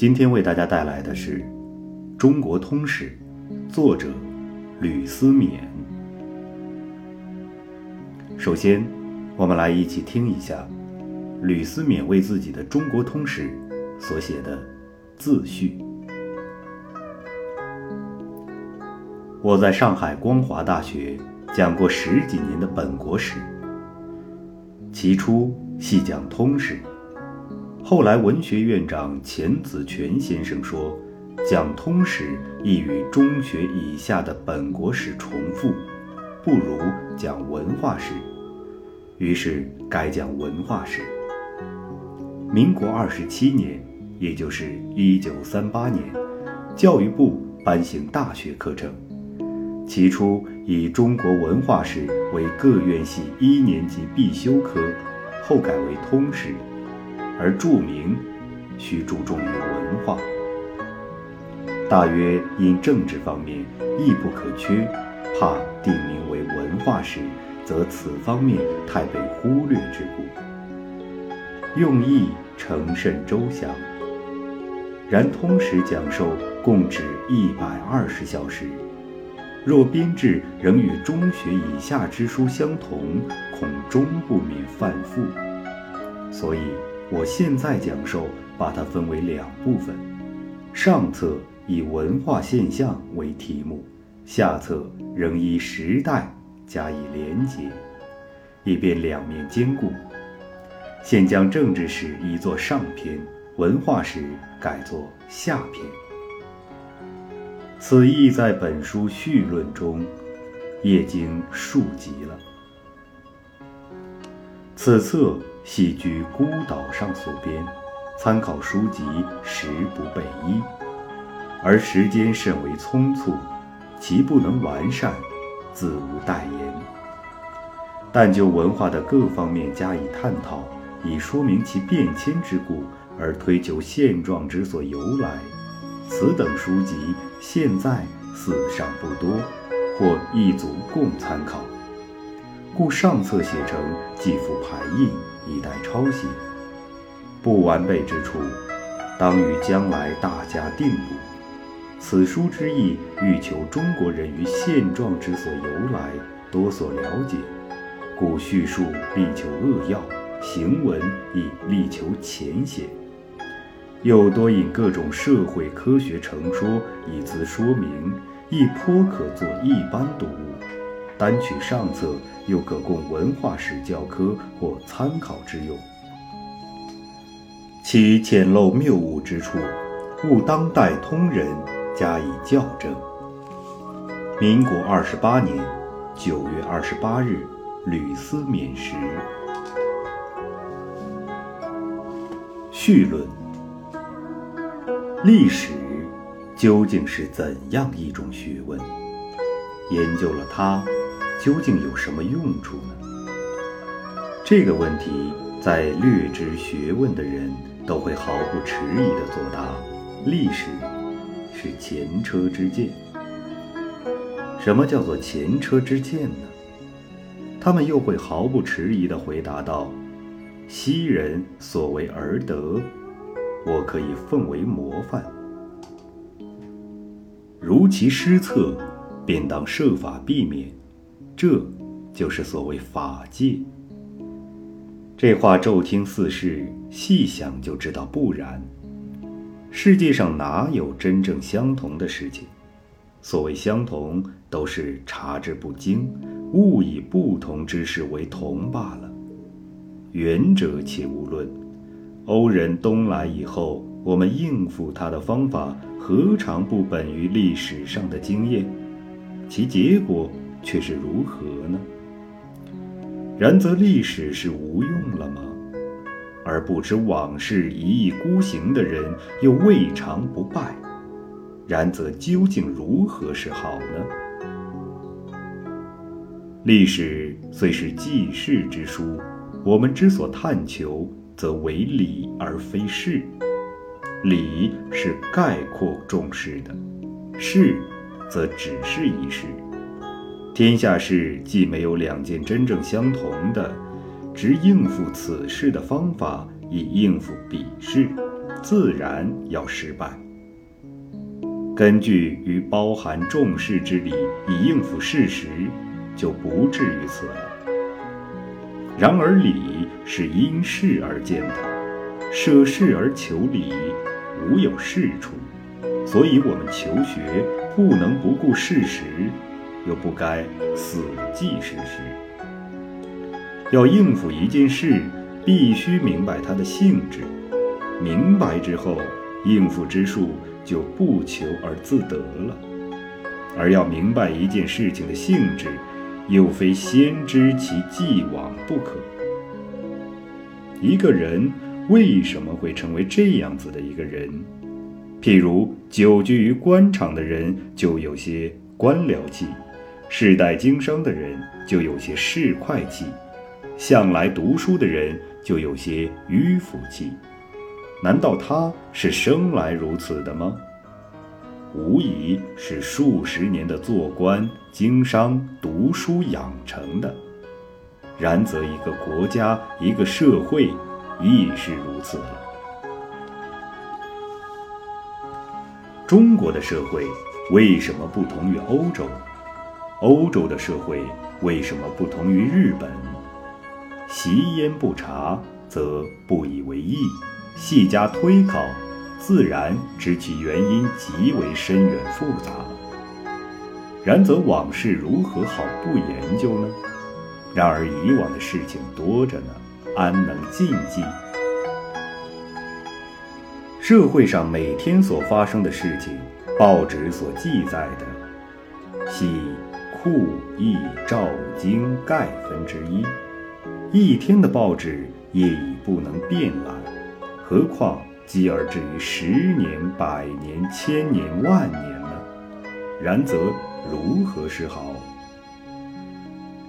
今天为大家带来的是《中国通史》，作者吕思勉。首先，我们来一起听一下吕思勉为自己的《中国通史》所写的自序。我在上海光华大学讲过十几年的本国史，起初系讲通史。后来，文学院长钱子泉先生说，讲通史易与中学以下的本国史重复，不如讲文化史，于是改讲文化史。民国二十七年，也就是一九三八年，教育部颁行大学课程，起初以中国文化史为各院系一年级必修科，后改为通史。而著名需注重于文化，大约因政治方面亦不可缺，怕定名为文化史，则此方面太被忽略之故。用意诚甚周详。然通史讲授共只一百二十小时，若编制仍与中学以下之书相同，恐终不免犯复。所以。我现在讲授，把它分为两部分，上册以文化现象为题目，下册仍依时代加以连结，以便两面兼顾。现将政治史移作上篇，文化史改作下篇。此意在本书序论中，也经述及了。此册。系居孤岛上所编，参考书籍实不备一，而时间甚为匆促，其不能完善，自无待言。但就文化的各方面加以探讨，以说明其变迁之故，而推求现状之所由来，此等书籍现在似尚不多，或一足共参考。故上册写成既附排印，以待抄写。不完备之处，当与将来大家定补。此书之意，欲求中国人于现状之所由来多所了解，故叙述力求扼要，行文亦力求浅显，又多引各种社会科学成说以资说明，亦颇可作一般读物。单取上册，又可供文化史教科或参考之用。其浅陋谬误之处，务当代通人加以校正。民国二十八年九月二十八日，吕思勉时。序论：历史究竟是怎样一种学问？研究了它。究竟有什么用处呢？这个问题，在略知学问的人都会毫不迟疑地作答：历史是前车之鉴。什么叫做前车之鉴呢？他们又会毫不迟疑地回答道：昔人所为而得，我可以奉为模范。如其失策，便当设法避免。这就是所谓法界。这话骤听似是，细想就知道不然。世界上哪有真正相同的事情？所谓相同，都是察之不精，误以不同之事为同罢了。远者且无论，欧人东来以后，我们应付他的方法，何尝不本于历史上的经验？其结果。却是如何呢？然则历史是无用了吗？而不知往事一意孤行的人又未尝不败。然则究竟如何是好呢？历史虽是记事之书，我们之所探求，则为理而非事。理是概括重视的，事则只是一事。天下事既没有两件真正相同的，只应付此事的方法以应付彼事，自然要失败。根据与包含重视之理以应付事实，就不至于此了。然而理是因事而见的，舍事而求理，无有是处。所以，我们求学不能不顾事实，又不该死记事实。要应付一件事，必须明白它的性质。明白之后，应付之术就不求而自得了。而要明白一件事情的性质，又非先知其既往不可。一个人为什么会成为这样子的一个人？譬如久居于官场的人，就有些官僚气；世代经商的人，就有些市侩气；向来读书的人，就有些迂腐气。难道他是生来如此的吗？无疑是数十年的做官、经商、读书养成的。然则一个国家、一个社会亦是如此了。中国的社会为什么不同于欧洲？欧洲的社会为什么不同于日本？习焉不察，则不以为意。细加推考，自然知其原因极为深远复杂。然则往事如何好不研究呢？然而以往的事情多着呢，安能尽记？社会上每天所发生的事情，报纸所记载的，系库易照经概分之一。一天的报纸也已不能遍览。何况积而至于十年、百年、千年、万年呢？然则如何是好？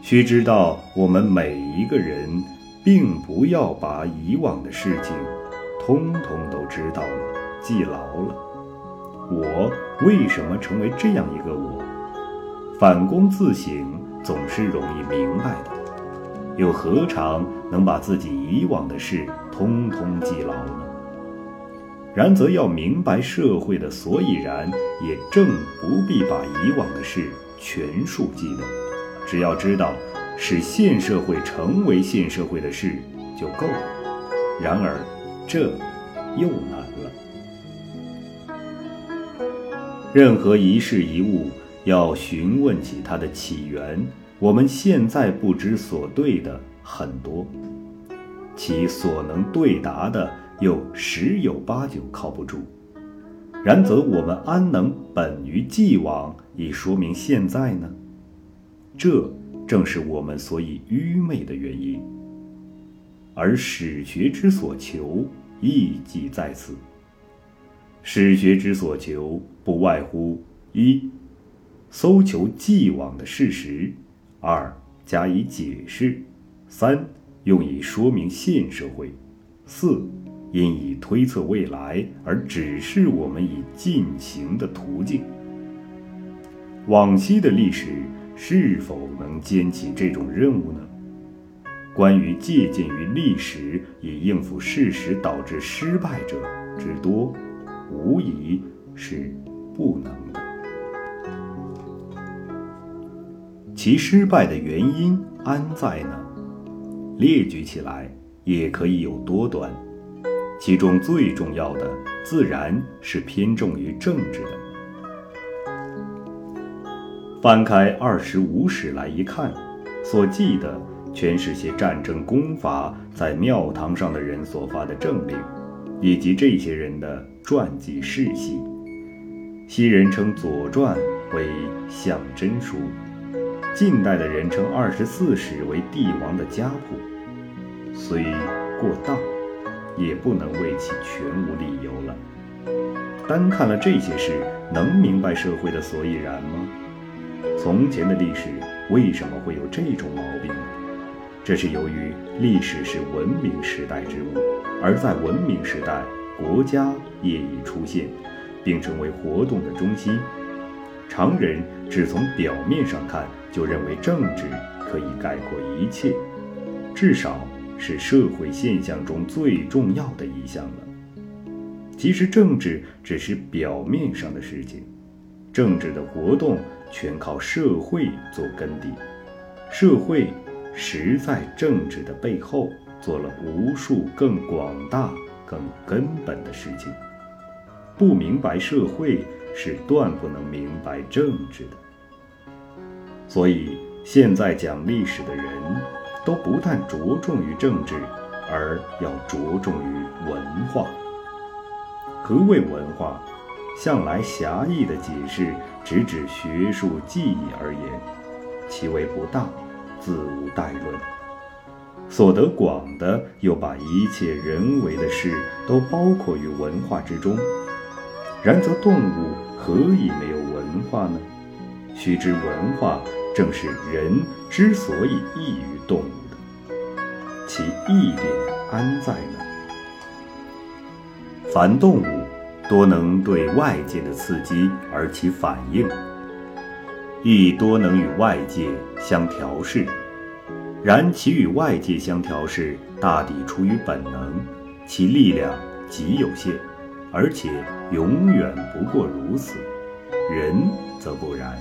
须知道，我们每一个人，并不要把以往的事情，通通都知道了、记牢了。我为什么成为这样一个我？反躬自省，总是容易明白的。又何尝能把自己以往的事通通记牢呢？然则要明白社会的所以然，也正不必把以往的事全数记得，只要知道使现社会成为现社会的事就够了。然而这又难了。任何一事一物，要询问起它的起源。我们现在不知所对的很多，其所能对答的又十有八九靠不住。然则我们安能本于既往以说明现在呢？这正是我们所以愚昧的原因。而史学之所求，亦即在此。史学之所求，不外乎一，搜求既往的事实。二加以解释，三用以说明现社会，四因以推测未来而指示我们以进行的途径。往昔的历史是否能肩起这种任务呢？关于借鉴于历史以应付事实导致失败者之多，无疑是不能的。其失败的原因安在呢？列举起来也可以有多端，其中最重要的自然是偏重于政治的。翻开二十五史来一看，所记的全是些战争功法在庙堂上的人所发的政令，以及这些人的传记事迹。昔人称《左传》为象征书。近代的人称二十四史为帝王的家谱，虽过当，也不能为其全无理由了。单看了这些事，能明白社会的所以然吗？从前的历史为什么会有这种毛病？这是由于历史是文明时代之物，而在文明时代，国家业已出现，并成为活动的中心。常人只从表面上看。就认为政治可以概括一切，至少是社会现象中最重要的一项了。其实政治只是表面上的事情，政治的活动全靠社会做根底，社会实在政治的背后做了无数更广大、更根本的事情。不明白社会，是断不能明白政治的。所以，现在讲历史的人，都不但着重于政治，而要着重于文化。何谓文化？向来狭义的解释，只指学术技艺而言，其为不当，自无待论。所得广的，又把一切人为的事都包括于文化之中。然则动物何以没有文化呢？须知文化。正是人之所以异于动物的，其异点安在呢？凡动物多能对外界的刺激而起反应，亦多能与外界相调适。然其与外界相调适，大抵出于本能，其力量极有限，而且永远不过如此。人则不然。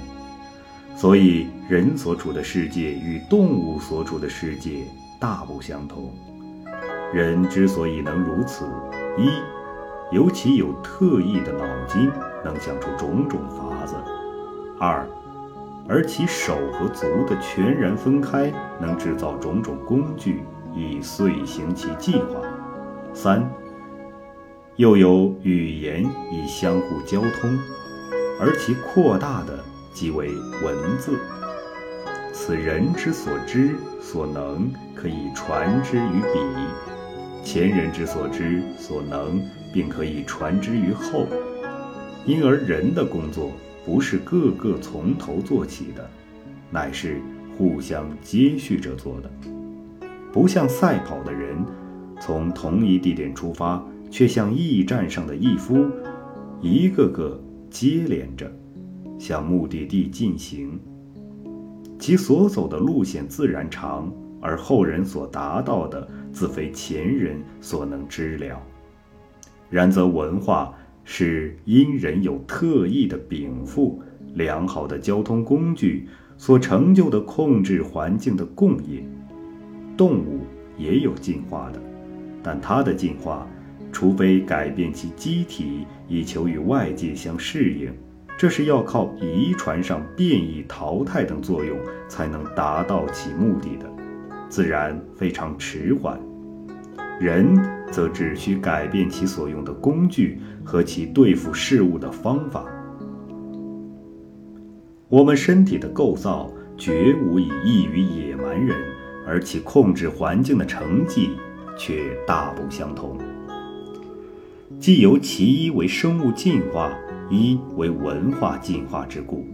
所以，人所处的世界与动物所处的世界大不相同。人之所以能如此，一，由其有特异的脑筋，能想出种种法子；二，而其手和足的全然分开，能制造种种工具，以遂行其计划；三，又有语言以相互交通，而其扩大的。即为文字，此人之所知所能，可以传之于彼；前人之所知所能，并可以传之于后。因而人的工作不是个个从头做起的，乃是互相接续着做的。不像赛跑的人，从同一地点出发，却像驿站上的驿夫，一个个接连着。向目的地进行，其所走的路线自然长，而后人所达到的自非前人所能知了。然则文化是因人有特异的禀赋、良好的交通工具所成就的控制环境的共业。动物也有进化的，但它的进化，除非改变其机体以求与外界相适应。这是要靠遗传上变异、淘汰等作用才能达到其目的的，自然非常迟缓。人则只需改变其所用的工具和其对付事物的方法。我们身体的构造绝无以异于野蛮人，而其控制环境的成绩却大不相同。既由其一为生物进化。一为文化进化之故。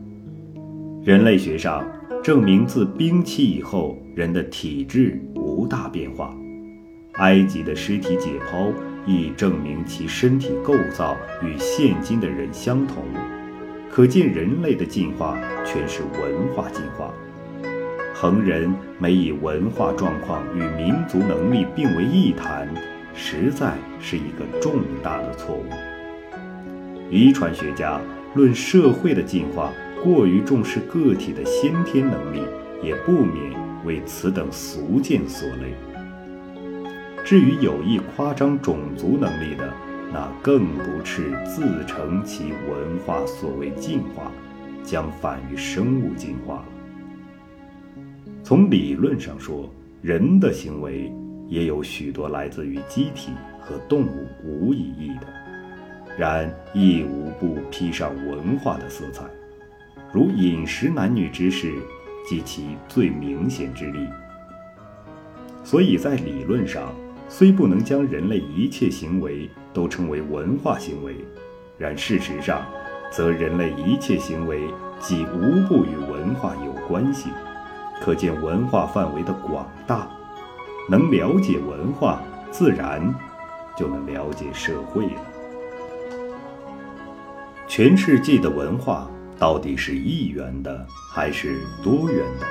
人类学上证明，自冰期以后，人的体质无大变化。埃及的尸体解剖亦证明其身体构造与现今的人相同。可见，人类的进化全是文化进化。恒人没以文化状况与民族能力并为一谈，实在是一个重大的错误。遗传学家论社会的进化，过于重视个体的先天能力，也不免为此等俗见所累。至于有意夸张种族能力的，那更不啻自成其文化所谓进化，将反于生物进化了。从理论上说，人的行为也有许多来自于机体和动物无意义的。然亦无不披上文化的色彩，如饮食男女之事，即其最明显之例。所以在理论上，虽不能将人类一切行为都称为文化行为，然事实上，则人类一切行为即无不与文化有关系。可见文化范围的广大，能了解文化，自然就能了解社会了。全世界的文化到底是一元的还是多元的？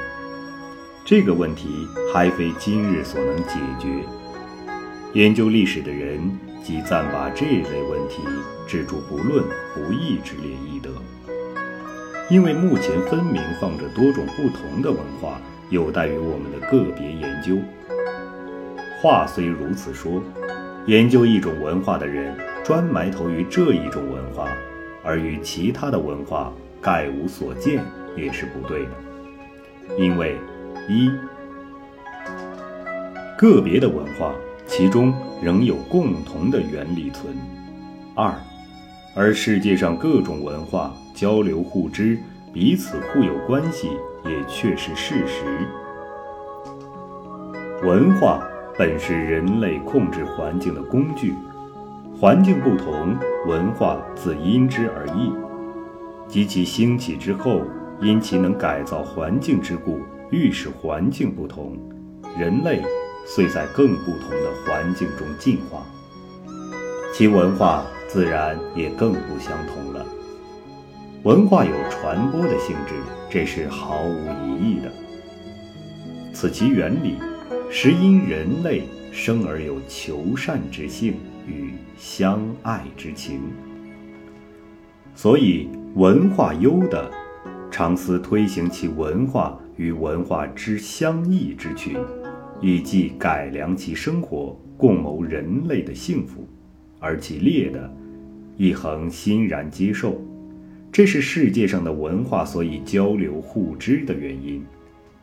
这个问题还非今日所能解决。研究历史的人即暂把这类问题置诸不论不义之列亦得。因为目前分明放着多种不同的文化，有待于我们的个别研究。话虽如此说，研究一种文化的人专埋头于这一种文化，而与其他的文化概无所见，也是不对的。因为一个别的文化，其中仍有共同的原理存；二，而世界上各种文化。交流互知，彼此互有关系，也确是事实。文化本是人类控制环境的工具，环境不同，文化自因之而异。及其兴起之后，因其能改造环境之故，欲使环境不同，人类遂在更不同的环境中进化，其文化自然也更不相同了。文化有传播的性质，这是毫无疑义的。此其原理，实因人类生而有求善之性与相爱之情。所以文化优的，常思推行其文化与文化之相异之群，以即改良其生活，共谋人类的幸福；而其劣的，亦恒欣然接受。这是世界上的文化所以交流互知的原因，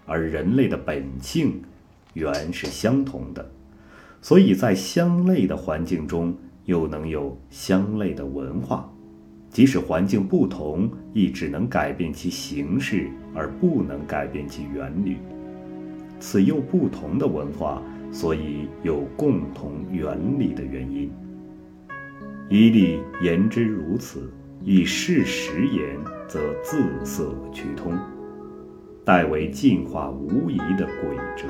而人类的本性原是相同的，所以在相类的环境中又能有相类的文化，即使环境不同，亦只能改变其形式，而不能改变其原理。此又不同的文化，所以有共同原理的原因。一例言之如此。以事实言，则自色趋通，代为进化无疑的轨辙。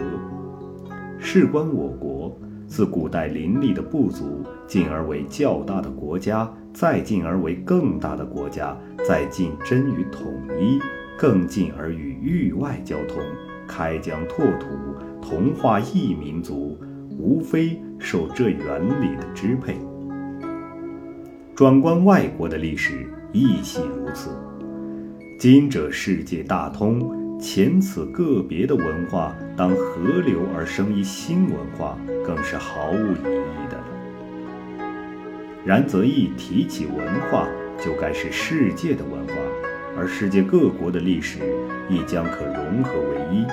事关我国，自古代林立的部族，进而为较大的国家，再进而为更大的国家，再进臻于统一，更进而与域外交通，开疆拓土，同化异民族，无非受这原理的支配。转观外国的历史，亦系如此。今者世界大通，前此个别的文化当合流而生一新文化，更是毫无疑义的了。然则一提起文化，就该是世界的文化，而世界各国的历史亦将可融合为一。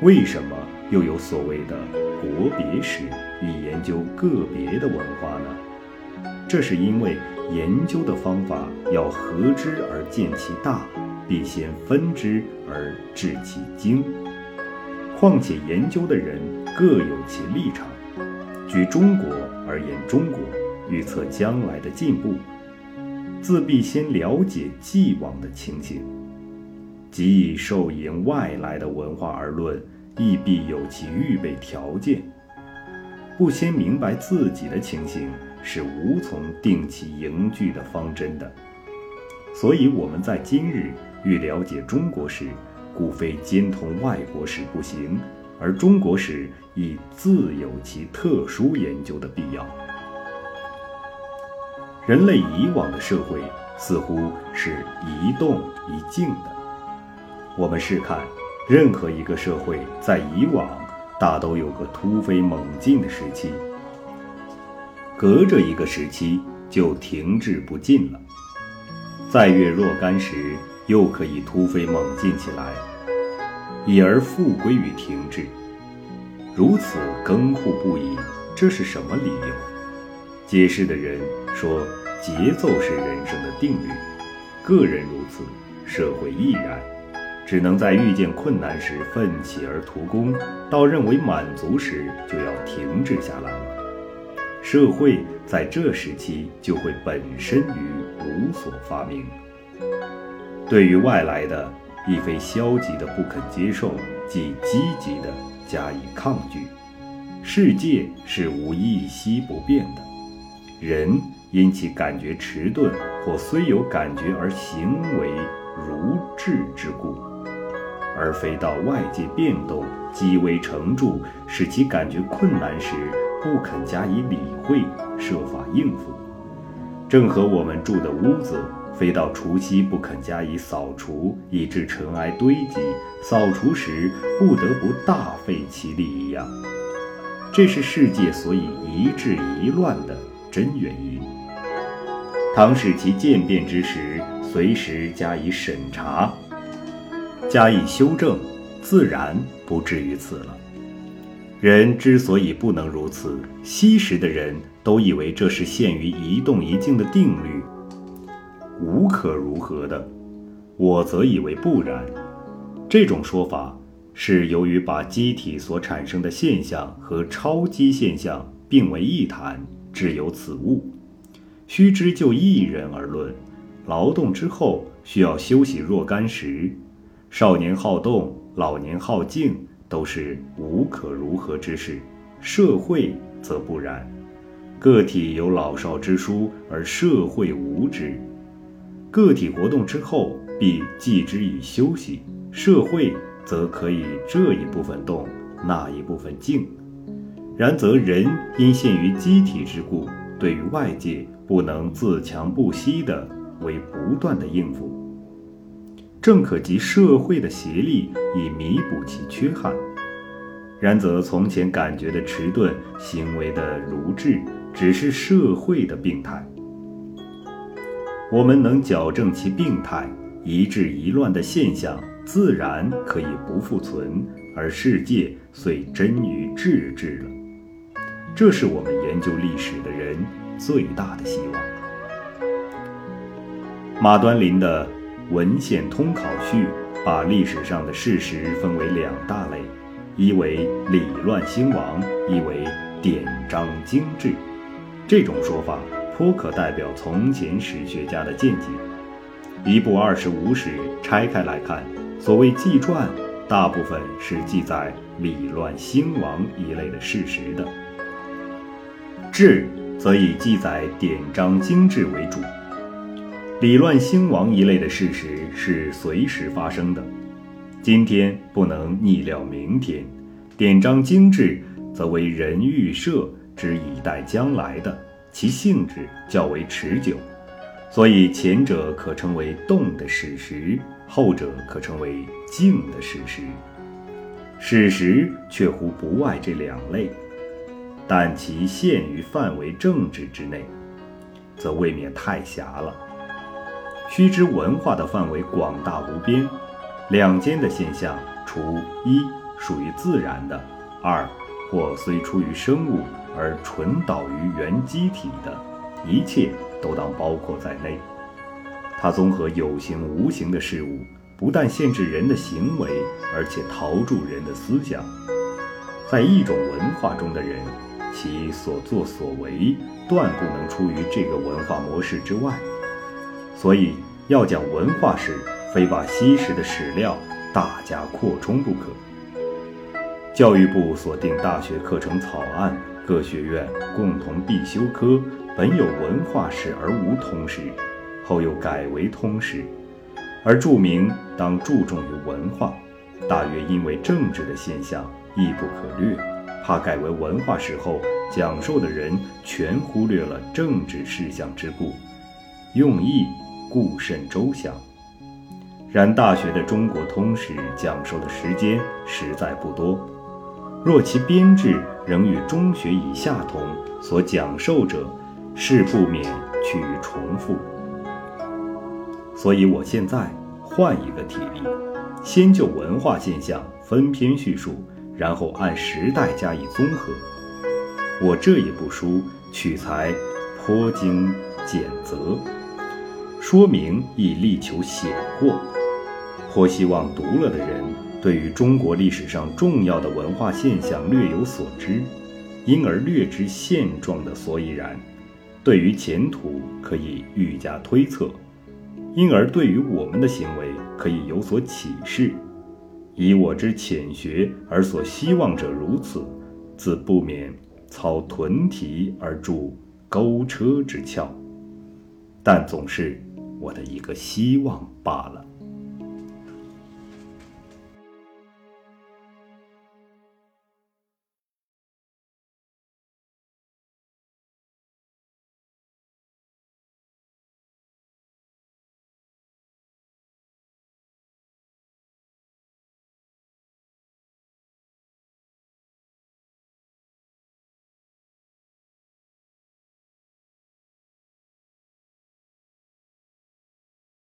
为什么又有所谓的国别史，以研究个别的文化呢？这是因为研究的方法要合之而见其大，必先分之而治其精。况且研究的人各有其立场。举中国而言，中国预测将来的进步，自必先了解既往的情形；即以受迎外来的文化而论，亦必有其预备条件。不先明白自己的情形。是无从定其凝聚的方针的，所以我们在今日欲了解中国史，故非兼通外国史不行，而中国史亦自有其特殊研究的必要。人类以往的社会似乎是一动一静的，我们试看，任何一个社会在以往大都有个突飞猛进的时期。隔着一个时期就停滞不进了，再越若干时又可以突飞猛进起来，已而复归于停滞，如此更互不已。这是什么理由？解释的人说，节奏是人生的定律，个人如此，社会亦然，只能在遇见困难时奋起而图功，到认为满足时就要停滞下来了。社会在这时期就会本身于无所发明。对于外来的，亦非消极的不肯接受，即积极的加以抗拒。世界是无一息不变的，人因其感觉迟钝，或虽有感觉而行为如滞之故，而非到外界变动极为成著，使其感觉困难时。不肯加以理会，设法应付。正和我们住的屋子，非到除夕不肯加以扫除，以致尘埃堆积，扫除时不得不大费其力一样。这是世界所以一治一乱的真原因。倘使其渐变之时，随时加以审查，加以修正，自然不至于此了。人之所以不能如此，昔时的人都以为这是限于一动一静的定律，无可如何的。我则以为不然。这种说法是由于把机体所产生的现象和超机现象并为一谈，只有此物。须知就一人而论，劳动之后需要休息若干时，少年好动，老年好静。都是无可如何之事，社会则不然。个体有老少之殊，而社会无之。个体活动之后，必继之以休息；社会则可以这一部分动，那一部分静。然则人因限于机体之故，对于外界不能自强不息的为不断的应付。正可及社会的协力以弥补其缺憾，然则从前感觉的迟钝，行为的如滞，只是社会的病态。我们能矫正其病态，一治一乱的现象，自然可以不复存，而世界遂臻于治治了。这是我们研究历史的人最大的希望。马端林的。文献通考序把历史上的事实分为两大类，一为理乱兴亡，一为典章精制。这种说法颇可代表从前史学家的见解。一部二十五史拆开来看，所谓纪传，大部分是记载礼乱兴亡一类的事实的；志则以记载典章精制为主。礼乱兴亡一类的事实是随时发生的，今天不能逆料明天；典章精制则为人预设之以待将来的，其性质较为持久，所以前者可称为动的史实，后者可称为静的史实。史实却乎不外这两类，但其限于范围政治之内，则未免太狭了。须知文化的范围广大无边，两间的现象，除一属于自然的，二或虽出于生物而纯导于原机体的，一切都当包括在内。它综合有形无形的事物，不但限制人的行为，而且陶铸人的思想。在一种文化中的人，其所作所为，断不能出于这个文化模式之外。所以要讲文化史，非把昔时的史料大加扩充不可。教育部所定大学课程草案，各学院共同必修科，本有文化史而无通史，后又改为通史，而注明当注重于文化，大约因为政治的现象亦不可略，怕改为文化史后讲授的人全忽略了政治事项之故，用意。故甚周详。然大学的中国通史讲授的时间实在不多，若其编制仍与中学以下同，所讲授者是不免趋于重复。所以我现在换一个体例，先就文化现象分篇叙述，然后按时代加以综合。我这一部书取材颇经简择。说明亦力求显过，或希望读了的人对于中国历史上重要的文化现象略有所知，因而略知现状的所以然，对于前途可以愈加推测，因而对于我们的行为可以有所启示。以我之浅学而所希望者如此，自不免操屯蹄而著钩车之窍，但总是。我的一个希望罢了。